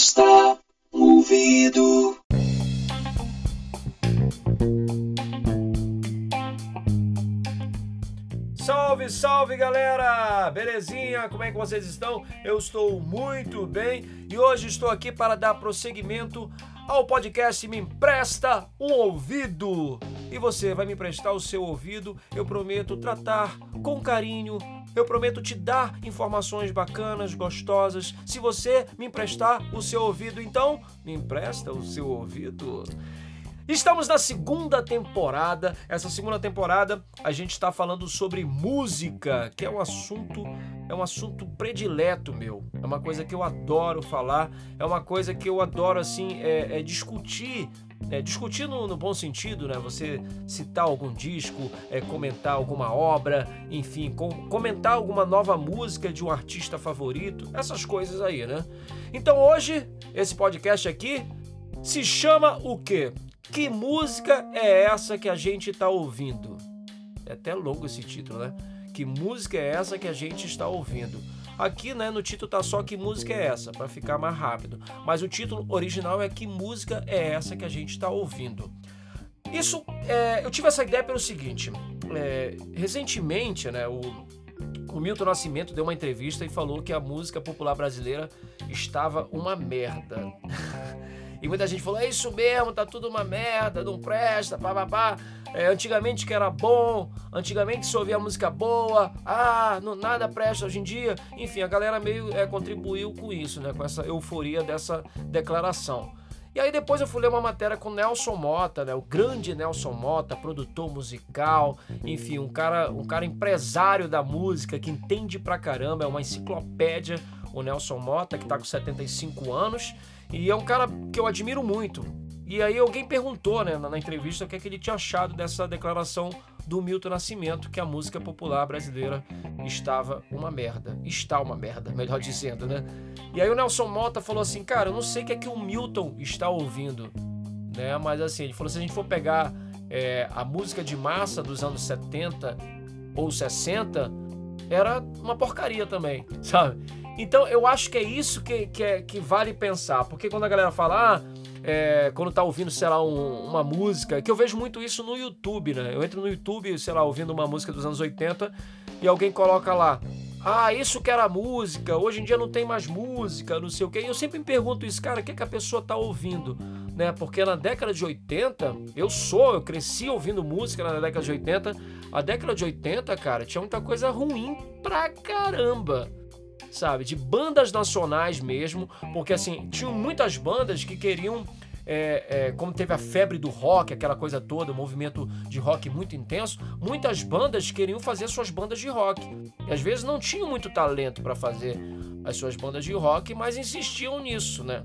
Empresta ouvido. Salve, salve galera! Belezinha? Como é que vocês estão? Eu estou muito bem e hoje estou aqui para dar prosseguimento ao podcast Me Empresta um Ouvido. E você vai me emprestar o seu ouvido, eu prometo tratar com carinho, eu prometo te dar informações bacanas, gostosas. Se você me emprestar o seu ouvido, então me empresta o seu ouvido. Estamos na segunda temporada. Essa segunda temporada a gente está falando sobre música, que é um assunto é um assunto predileto meu. É uma coisa que eu adoro falar. É uma coisa que eu adoro assim é, é discutir. É, discutir no, no, bom sentido, né? Você citar algum disco, é, comentar alguma obra, enfim, com, comentar alguma nova música de um artista favorito, essas coisas aí, né? Então hoje, esse podcast aqui se chama o quê? Que música é essa que a gente está ouvindo? É até longo esse título, né? Que música é essa que a gente está ouvindo? Aqui, né, no título tá só que música é essa, para ficar mais rápido. Mas o título original é que música é essa que a gente está ouvindo. Isso, é, eu tive essa ideia pelo seguinte: é, recentemente, né, o, o Milton Nascimento deu uma entrevista e falou que a música popular brasileira estava uma merda. E muita gente falou: é isso mesmo, tá tudo uma merda, não presta, pá. É, antigamente que era bom, antigamente se ouvia música boa, ah, não, nada presta hoje em dia. Enfim, a galera meio é, contribuiu com isso, né? Com essa euforia dessa declaração. E aí depois eu fui ler uma matéria com Nelson Mota, né? O grande Nelson Mota, produtor musical, enfim, um cara, um cara empresário da música que entende pra caramba, é uma enciclopédia, o Nelson Mota, que tá com 75 anos. E é um cara que eu admiro muito. E aí alguém perguntou, né, na entrevista, o que, é que ele tinha achado dessa declaração do Milton Nascimento, que a música popular brasileira estava uma merda. Está uma merda, melhor dizendo, né? E aí o Nelson Mota falou assim, cara, eu não sei o que é que o Milton está ouvindo, né? Mas assim, ele falou, se a gente for pegar é, a música de massa dos anos 70 ou 60, era uma porcaria também, sabe? Então eu acho que é isso que, que, é, que vale pensar, porque quando a galera fala, ah, é, quando tá ouvindo, sei lá, um, uma música, que eu vejo muito isso no YouTube, né? Eu entro no YouTube, sei lá, ouvindo uma música dos anos 80 e alguém coloca lá, ah, isso que era música, hoje em dia não tem mais música, não sei o quê. E eu sempre me pergunto isso, cara, o que, é que a pessoa tá ouvindo? Né? Porque na década de 80, eu sou, eu cresci ouvindo música na década de 80. A década de 80, cara, tinha muita coisa ruim pra caramba sabe? De bandas nacionais mesmo, porque assim, tinham muitas bandas que queriam. É, é, como teve a febre do rock, aquela coisa toda, o um movimento de rock muito intenso, muitas bandas queriam fazer suas bandas de rock. E às vezes não tinham muito talento para fazer as suas bandas de rock, mas insistiam nisso, né?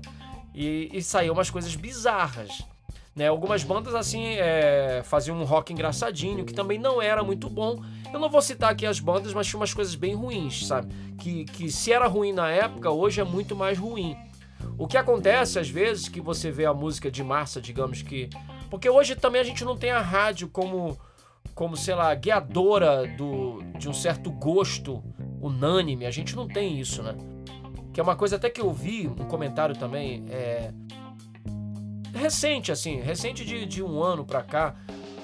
E, e saíam umas coisas bizarras. Né? Algumas bandas assim é, faziam um rock engraçadinho, que também não era muito bom. Eu não vou citar aqui as bandas, mas tinha umas coisas bem ruins, sabe? Que, que se era ruim na época, hoje é muito mais ruim. O que acontece às vezes que você vê a música de massa, digamos que. Porque hoje também a gente não tem a rádio como, como sei lá, guiadora do, de um certo gosto unânime. A gente não tem isso, né? Que é uma coisa até que eu vi, um comentário também. É, recente, assim, recente de, de um ano pra cá,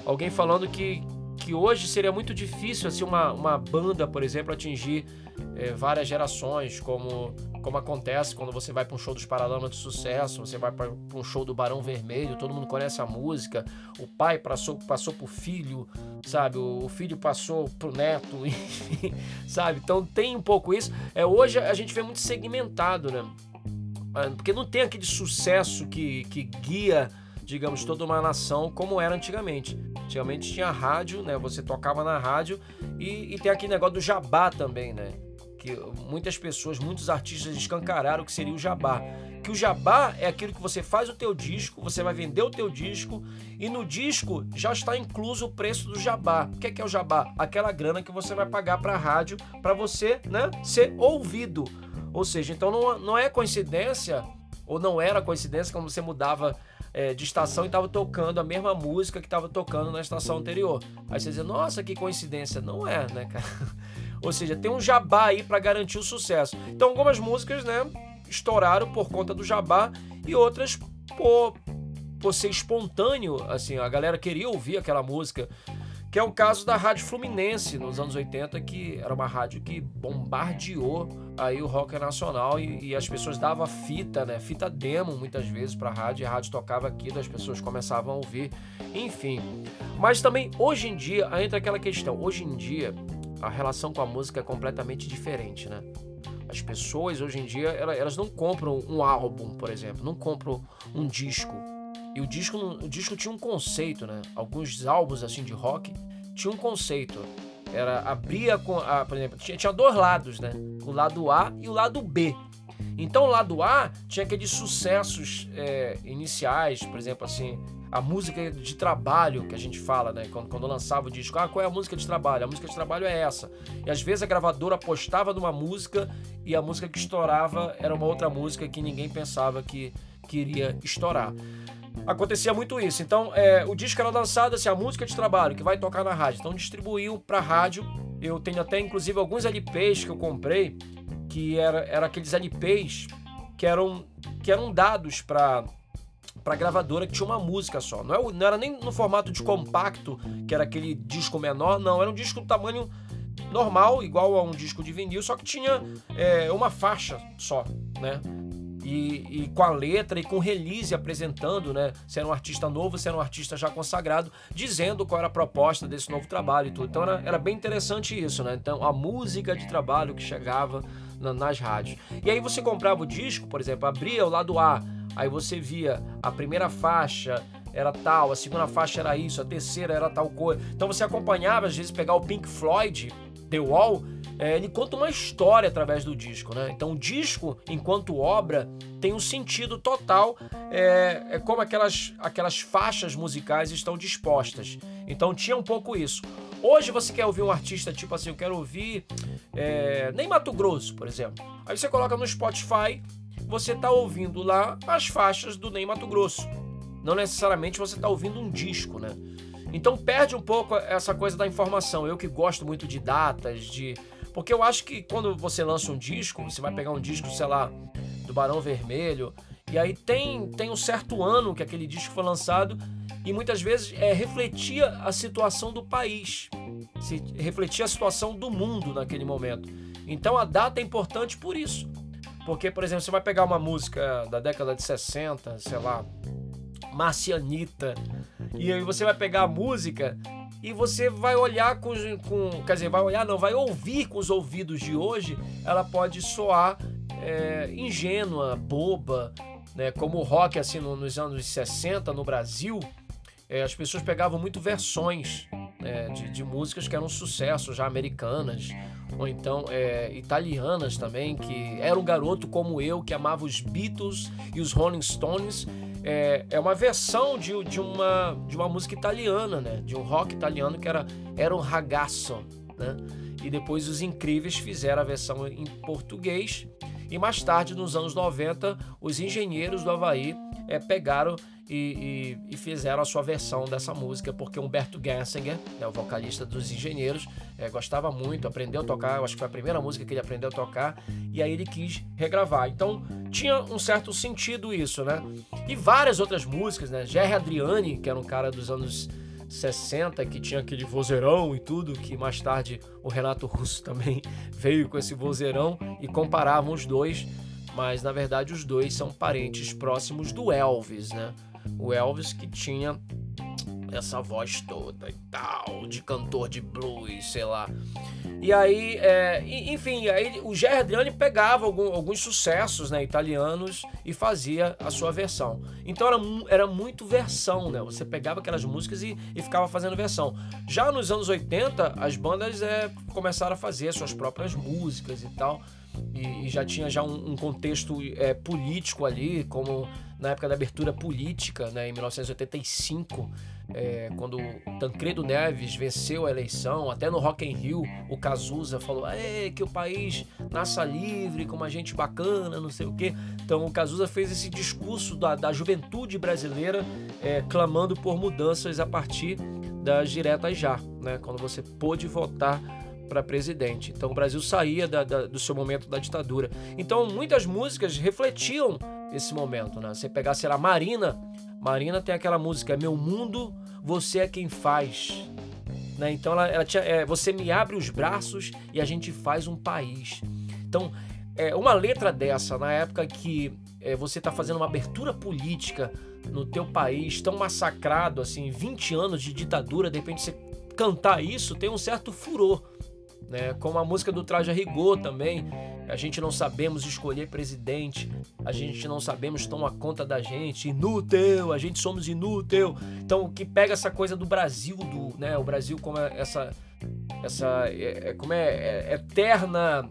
alguém falando que, que hoje seria muito difícil assim, uma, uma banda, por exemplo, atingir é, várias gerações, como, como acontece quando você vai para um show dos Paralamas de Sucesso, você vai para um show do Barão Vermelho, todo mundo conhece a música, o pai passou, passou pro filho, sabe? O, o filho passou pro neto, enfim, sabe? Então tem um pouco isso. É, hoje a gente vê muito segmentado, né? Ah, porque não tem aquele sucesso que, que guia, digamos, toda uma nação como era antigamente. Antigamente tinha rádio, né? Você tocava na rádio e, e tem aquele negócio do jabá também, né? Que muitas pessoas, muitos artistas escancararam o que seria o jabá. Que o jabá é aquilo que você faz o teu disco, você vai vender o teu disco e no disco já está incluso o preço do jabá. O que é, que é o jabá? Aquela grana que você vai pagar para a rádio para você, né, ser ouvido. Ou seja, então não, não é coincidência, ou não era coincidência, quando você mudava é, de estação e estava tocando a mesma música que estava tocando na estação anterior. Aí você diz, nossa, que coincidência. Não é, né, cara? Ou seja, tem um jabá aí para garantir o sucesso. Então, algumas músicas, né, estouraram por conta do jabá e outras por, por ser espontâneo, assim, a galera queria ouvir aquela música que é o caso da Rádio Fluminense nos anos 80, que era uma rádio que bombardeou aí o rock nacional e, e as pessoas davam fita, né, fita demo muitas vezes para a rádio, e a rádio tocava aquilo, as pessoas começavam a ouvir, enfim. Mas também hoje em dia entra aquela questão, hoje em dia a relação com a música é completamente diferente, né? As pessoas hoje em dia elas não compram um álbum, por exemplo, não compram um disco e o disco, o disco tinha um conceito, né? Alguns álbuns assim de rock tinham um conceito. Era abria com, a, por exemplo, tinha, tinha dois lados, né? O lado A e o lado B. Então o lado A tinha aqueles sucessos é, iniciais, por exemplo, assim, a música de trabalho que a gente fala, né? Quando, quando lançava o disco, ah, qual é a música de trabalho? A música de trabalho é essa. E às vezes a gravadora apostava numa música e a música que estourava era uma outra música que ninguém pensava que queria estourar acontecia muito isso. Então, é, o disco era lançado, assim, a música de trabalho que vai tocar na rádio. Então, distribuiu para rádio. Eu tenho até, inclusive, alguns LPs que eu comprei, que era, era aqueles LPs que eram, que eram dados para para gravadora que tinha uma música só. Não, é, não era nem no formato de compacto, que era aquele disco menor, não. Era um disco do tamanho normal, igual a um disco de vinil, só que tinha é, uma faixa só, né? E, e, com a letra e com release apresentando, né? Se era um artista novo, se era um artista já consagrado, dizendo qual era a proposta desse novo trabalho e tudo. Então era, era bem interessante isso, né? Então a música de trabalho que chegava na, nas rádios. E aí você comprava o disco, por exemplo, abria o lado A, aí você via a primeira faixa era tal, a segunda faixa era isso, a terceira era tal coisa. Então você acompanhava, às vezes, pegar o Pink Floyd, The Wall, é, ele conta uma história através do disco, né? Então o disco, enquanto obra, tem um sentido total, é, é como aquelas, aquelas faixas musicais estão dispostas. Então tinha um pouco isso. Hoje você quer ouvir um artista tipo assim, eu quero ouvir é, nem Mato Grosso, por exemplo. Aí você coloca no Spotify, você está ouvindo lá as faixas do Ney Mato Grosso. Não necessariamente você está ouvindo um disco, né? Então perde um pouco essa coisa da informação. Eu que gosto muito de datas, de porque eu acho que quando você lança um disco, você vai pegar um disco, sei lá, do Barão Vermelho, e aí tem, tem um certo ano que aquele disco foi lançado, e muitas vezes é, refletia a situação do país, refletia a situação do mundo naquele momento. Então a data é importante por isso. Porque, por exemplo, você vai pegar uma música da década de 60, sei lá, Marcianita, e aí você vai pegar a música e você vai olhar com, com, Quer dizer, vai olhar, não, vai ouvir com os ouvidos de hoje, ela pode soar é, ingênua, boba, né? Como o rock, assim, no, nos anos 60 no Brasil, é, as pessoas pegavam muito versões né, de, de, músicas que eram sucesso já americanas, ou então é, italianas também, que era um garoto como eu que amava os Beatles e os Rolling Stones é, é uma versão de, de, uma, de uma música italiana, né? De um rock italiano que era, era um ragazzo, né? E depois os Incríveis fizeram a versão em português. E mais tarde, nos anos 90, os engenheiros do Havaí é, pegaram e, e, e, fizeram a sua versão dessa música, porque Humberto Gessinger, né, o vocalista dos Engenheiros, é, gostava muito, aprendeu a tocar, eu acho que foi a primeira música que ele aprendeu a tocar, e aí ele quis regravar. Então tinha um certo sentido isso, né? E várias outras músicas, né? Jerry Adriani, que era um cara dos anos 60, que tinha aquele vozeirão e tudo, que mais tarde o Renato Russo também veio com esse vozeirão e comparavam os dois, mas na verdade os dois são parentes próximos do Elvis, né? o Elvis que tinha essa voz toda e tal, de cantor de blues, sei lá. E aí, é, enfim, aí o Jerry Adriani pegava algum, alguns sucessos né, italianos e fazia a sua versão. Então era, era muito versão, né? Você pegava aquelas músicas e, e ficava fazendo versão. Já nos anos 80, as bandas é, começaram a fazer suas próprias músicas e tal. E, e já tinha já um, um contexto é, político ali, como na época da abertura política, né, em 1985, é, quando Tancredo Neves venceu a eleição, até no Rock in Rio, o Cazuza falou que o país nasça livre, com uma gente bacana, não sei o quê. Então o Cazuza fez esse discurso da, da juventude brasileira é, clamando por mudanças a partir das diretas já, né, quando você pôde votar para presidente. Então o Brasil saía da, da, do seu momento da ditadura. Então muitas músicas refletiam esse momento, né? Você pegar, sei lá, Marina. Marina tem aquela música Meu Mundo, Você é Quem Faz. Né? Então ela, ela tinha, é, Você me abre os braços e a gente faz um país. Então, é, uma letra dessa, na época que é, você está fazendo uma abertura política no teu país, tão massacrado, assim, 20 anos de ditadura, de repente você cantar isso tem um certo furor. Né? Como a música do Traje a Rigor também, a gente não sabemos escolher presidente, a gente não sabemos tomar conta da gente, inútil, a gente somos inútil. Então, o que pega essa coisa do Brasil, do, né, o Brasil como é essa essa é, é, como é, é eterna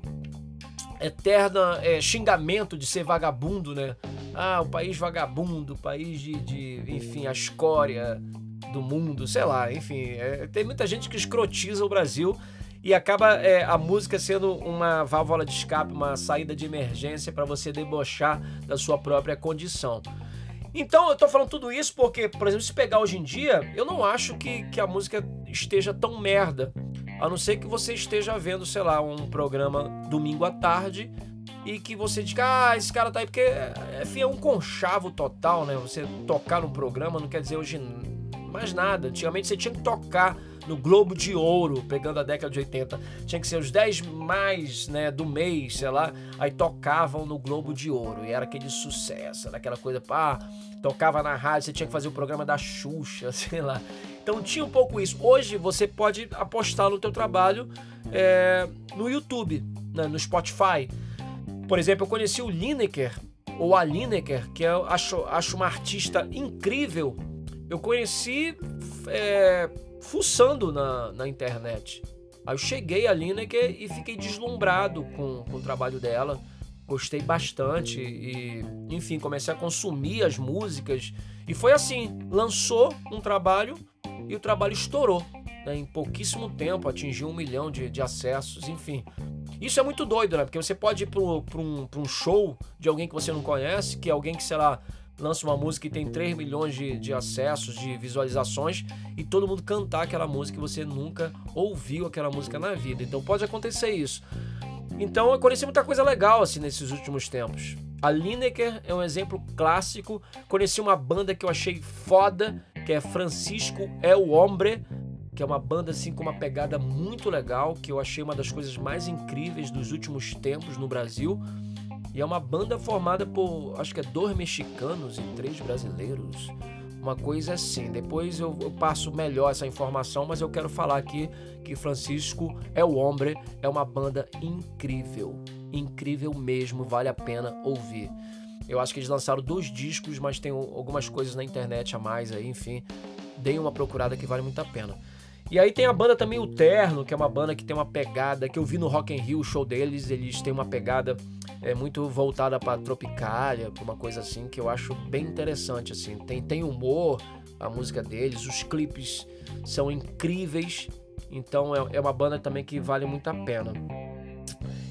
eterna é, xingamento de ser vagabundo, né? Ah, o país vagabundo, o país de, de enfim, a escória do mundo, sei lá, enfim. É, tem muita gente que escrotiza o Brasil e acaba é, a música sendo uma válvula de escape, uma saída de emergência para você debochar da sua própria condição. Então eu tô falando tudo isso porque, por exemplo, se pegar hoje em dia, eu não acho que, que a música esteja tão merda. A não ser que você esteja vendo, sei lá, um programa domingo à tarde e que você diga, ah, esse cara tá aí, porque enfim, é um conchavo total, né? Você tocar no programa não quer dizer hoje mais nada. Antigamente você tinha que tocar no Globo de Ouro, pegando a década de 80. Tinha que ser os 10 mais né, do mês, sei lá. Aí tocavam no Globo de Ouro. E era aquele sucesso, era aquela coisa, pá, tocava na rádio, você tinha que fazer o programa da Xuxa, sei lá. Então tinha um pouco isso. Hoje você pode apostar no teu trabalho é, no YouTube, né, no Spotify. Por exemplo, eu conheci o Lineker, ou a Lineker, que eu acho, acho uma artista incrível. Eu conheci é, fuçando na, na internet. Aí eu cheguei a Lineker e fiquei deslumbrado com, com o trabalho dela. Gostei bastante e, enfim, comecei a consumir as músicas. E foi assim: lançou um trabalho, e o trabalho estourou. Né? Em pouquíssimo tempo atingiu um milhão de, de acessos, enfim. Isso é muito doido, né? Porque você pode ir para um, um show de alguém que você não conhece, que é alguém que, sei lá, lança uma música e tem 3 milhões de, de acessos, de visualizações, e todo mundo cantar aquela música e você nunca ouviu aquela música na vida. Então pode acontecer isso. Então eu conheci muita coisa legal assim nesses últimos tempos. A Lineker é um exemplo clássico. Conheci uma banda que eu achei foda, que é Francisco é o Hombre, que é uma banda assim com uma pegada muito legal, que eu achei uma das coisas mais incríveis dos últimos tempos no Brasil. E é uma banda formada por, acho que é dois mexicanos e três brasileiros. Uma coisa assim. Depois eu, eu passo melhor essa informação, mas eu quero falar aqui que Francisco é o Hombre, é uma banda incrível. Incrível mesmo, vale a pena ouvir. Eu acho que eles lançaram dois discos, mas tem algumas coisas na internet a mais aí, enfim. Deem uma procurada que vale muito a pena. E aí tem a banda também O Terno, que é uma banda que tem uma pegada que eu vi no Rock in Rio, o show deles, eles têm uma pegada é, muito voltada para tropicália, para uma coisa assim que eu acho bem interessante assim. Tem tem humor a música deles, os clipes são incríveis. Então é, é uma banda também que vale muito a pena.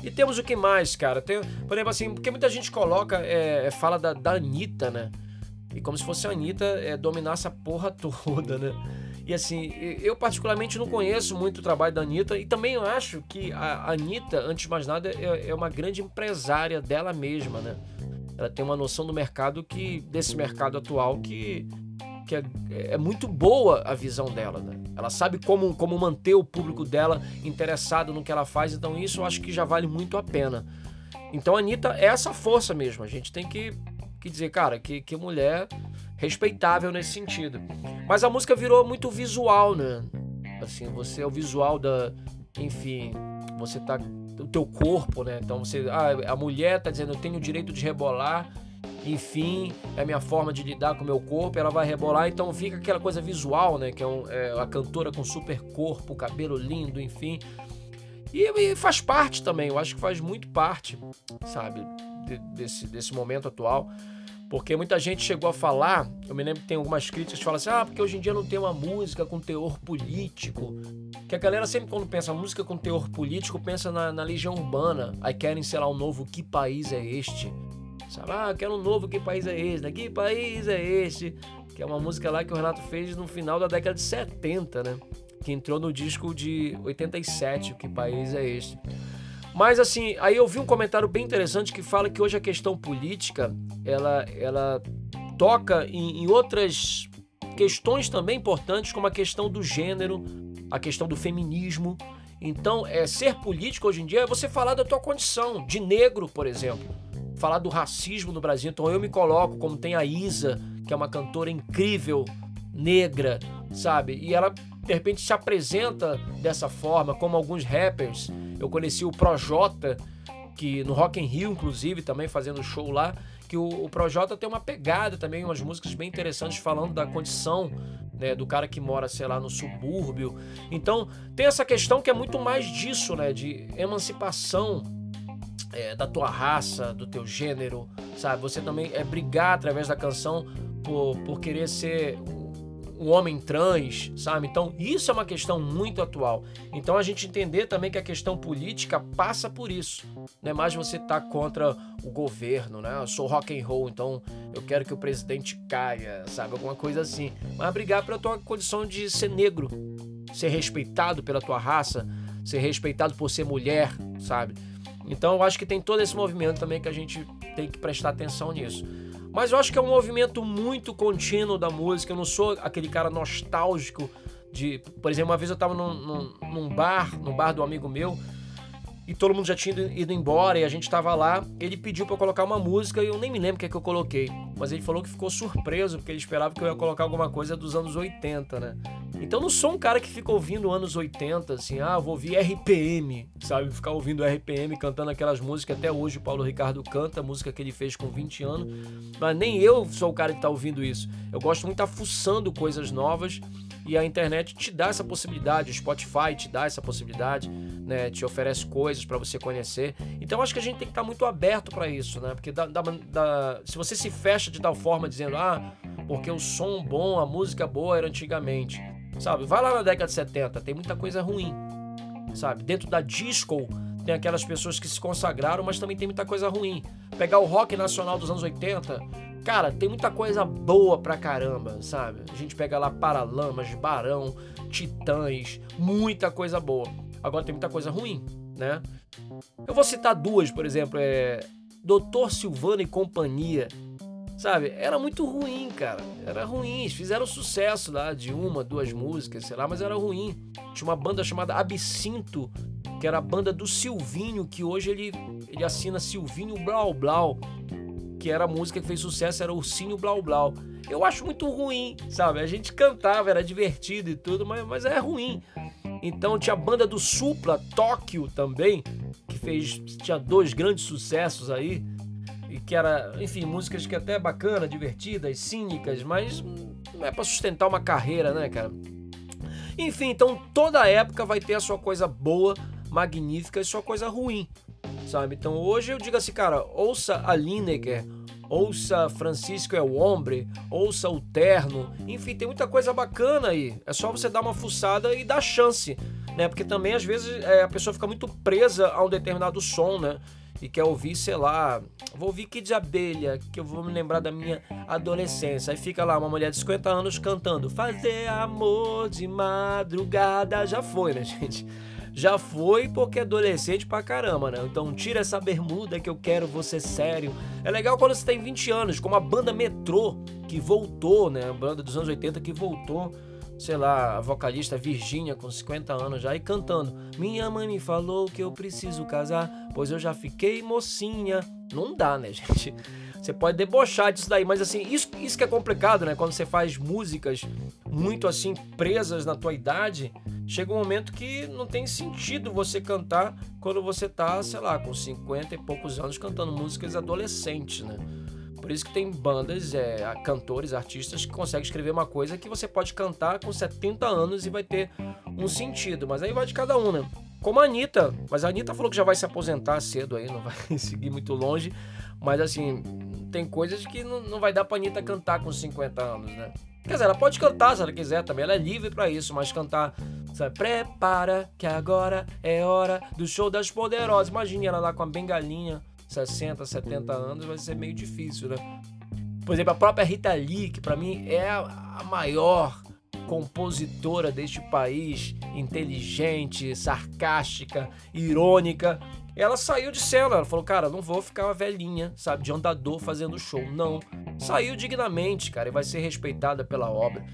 E temos o que mais, cara? Tem, por exemplo, assim, porque muita gente coloca, é, é, fala da, da Anitta, né? E como se fosse a Anitta é, dominar essa porra toda, né? E assim, eu particularmente não conheço muito o trabalho da Anitta e também acho que a Anitta, antes de mais nada, é, é uma grande empresária dela mesma, né? Ela tem uma noção do mercado que desse mercado atual que que é, é, muito boa a visão dela, né? Ela sabe como, como manter o público dela interessado no que ela faz, então isso eu acho que já vale muito a pena. Então a Anitta é essa força mesmo. A gente tem que, que dizer, cara, que, que mulher respeitável nesse sentido. Mas a música virou muito visual, né? Assim, você é o visual da. Enfim, você tá. O teu corpo, né? Então você. Ah, a mulher tá dizendo, eu tenho o direito de rebolar enfim, é a minha forma de lidar com o meu corpo, ela vai rebolar, então fica aquela coisa visual, né? Que é, um, é a cantora com super corpo, cabelo lindo, enfim. E, e, faz parte também, eu acho que faz muito parte, sabe, de, desse, desse momento atual. Porque muita gente chegou a falar, eu me lembro que tem algumas críticas que falam assim, ah, porque hoje em dia não tem uma música com teor político. Que a galera sempre quando pensa música com teor político, pensa na, na Legião Urbana. Aí querem, sei lá, um novo Que País é Este? Sabe? Ah, quero um novo, que país é esse? Que país é esse? Que é uma música lá que o Renato fez no final da década de 70, né? que entrou no disco de 87, Que País é Este? Mas assim, aí eu vi um comentário bem interessante que fala que hoje a questão política, ela, ela toca em, em outras questões também importantes, como a questão do gênero, a questão do feminismo. Então, é, ser político hoje em dia é você falar da tua condição, de negro, por exemplo. Falar do racismo no Brasil. Então, eu me coloco, como tem a Isa, que é uma cantora incrível, negra, sabe? E ela, de repente, se apresenta dessa forma, como alguns rappers. Eu conheci o Projota, que no Rock in Rio, inclusive, também fazendo show lá, que o, o Projota tem uma pegada também, umas músicas bem interessantes falando da condição né, do cara que mora, sei lá, no subúrbio. Então, tem essa questão que é muito mais disso, né, de emancipação é, da tua raça, do teu gênero, sabe? Você também é brigar através da canção por, por querer ser um homem trans, sabe? Então, isso é uma questão muito atual. Então, a gente entender também que a questão política passa por isso. Não é mais você tá contra o governo, né? Eu sou rock and roll, então eu quero que o presidente caia, sabe? Alguma coisa assim. Mas brigar pela tua condição de ser negro, ser respeitado pela tua raça, ser respeitado por ser mulher, sabe? Então, eu acho que tem todo esse movimento também que a gente tem que prestar atenção nisso. Mas eu acho que é um movimento muito contínuo da música. Eu não sou aquele cara nostálgico de. Por exemplo, uma vez eu tava num, num, num bar, no bar do amigo meu, e todo mundo já tinha ido embora e a gente tava lá. Ele pediu para eu colocar uma música e eu nem me lembro o que é que eu coloquei. Mas ele falou que ficou surpreso porque ele esperava que eu ia colocar alguma coisa dos anos 80, né? Então não sou um cara que fica ouvindo anos 80, assim, ah, vou ouvir RPM, sabe? Ficar ouvindo RPM, cantando aquelas músicas. Até hoje o Paulo Ricardo canta, música que ele fez com 20 anos. Mas nem eu sou o cara que tá ouvindo isso. Eu gosto muito de estar fuçando coisas novas e a internet te dá essa possibilidade, o Spotify te dá essa possibilidade, né? Te oferece coisas para você conhecer. Então acho que a gente tem que estar tá muito aberto para isso, né? Porque da, da, da, se você se fecha de tal forma dizendo, ah, porque o som bom, a música boa era antigamente. Sabe? Vai lá na década de 70, tem muita coisa ruim. Sabe? Dentro da disco tem aquelas pessoas que se consagraram, mas também tem muita coisa ruim. Pegar o rock nacional dos anos 80, cara, tem muita coisa boa pra caramba, sabe? A gente pega lá Paralamas, Barão, Titãs, muita coisa boa. Agora tem muita coisa ruim, né? Eu vou citar duas, por exemplo, é Doutor Silvano e Companhia. Sabe? Era muito ruim, cara. Era ruim. Fizeram sucesso lá de uma, duas músicas, sei lá, mas era ruim. Tinha uma banda chamada Absinto, que era a banda do Silvinho, que hoje ele, ele assina Silvinho Blau Blau, que era a música que fez sucesso, era Ursinho Blau Blau. Eu acho muito ruim, sabe? A gente cantava, era divertido e tudo, mas, mas é ruim. Então tinha a banda do Supla, Tóquio também, que fez tinha dois grandes sucessos aí e que era, enfim, músicas que até é bacana, divertidas, cínicas, mas não é para sustentar uma carreira, né, cara? Enfim, então toda época vai ter a sua coisa boa, magnífica e sua coisa ruim, sabe? Então hoje eu digo assim, cara, ouça a Lineker, ouça Francisco é o Hombre, ouça o Terno, enfim, tem muita coisa bacana aí. É só você dar uma fuçada e dar chance, né? Porque também às vezes é, a pessoa fica muito presa a um determinado som, né? E quer ouvir, sei lá, vou ouvir Kid Abelha, que eu vou me lembrar da minha adolescência. Aí fica lá uma mulher de 50 anos cantando Fazer amor de madrugada. Já foi, né, gente? Já foi porque é adolescente pra caramba, né? Então tira essa bermuda que eu quero você sério. É legal quando você tem 20 anos, como a banda Metrô, que voltou, né? A banda dos anos 80 que voltou sei lá, a vocalista Virgínia com 50 anos já e cantando. Minha mãe me falou que eu preciso casar, pois eu já fiquei mocinha. Não dá, né, gente? Você pode debochar disso daí, mas assim, isso, isso que é complicado, né? Quando você faz músicas muito assim presas na tua idade, chega um momento que não tem sentido você cantar quando você tá, sei lá, com 50 e poucos anos cantando músicas adolescentes, né? Por isso que tem bandas, é, cantores, artistas que conseguem escrever uma coisa que você pode cantar com 70 anos e vai ter um sentido. Mas aí vai de cada um, né? Como a Anitta. Mas a Anitta falou que já vai se aposentar cedo aí, não vai seguir muito longe. Mas assim, tem coisas que não, não vai dar pra Anitta cantar com 50 anos, né? Quer dizer, ela pode cantar se ela quiser também, ela é livre para isso, mas cantar, sabe, prepara que agora é hora do show das poderosas. Imagine ela lá com a bengalinha 60, 70 anos, vai ser meio difícil, né? Por exemplo, a própria Rita Lee, que para mim é a maior compositora deste país, inteligente, sarcástica, irônica, ela saiu de cena. Ela falou, cara, não vou ficar uma velhinha, sabe, de andador fazendo show. Não. Saiu dignamente, cara, e vai ser respeitada pela obra.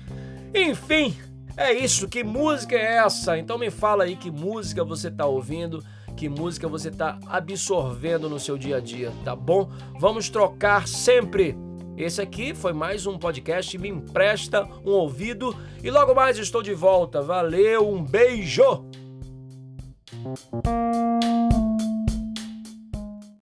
Enfim, é isso. Que música é essa? Então me fala aí que música você tá ouvindo, que música você tá absorvendo no seu dia a dia, tá bom? Vamos trocar sempre. Esse aqui foi mais um podcast. Me empresta um ouvido e logo mais estou de volta. Valeu, um beijo!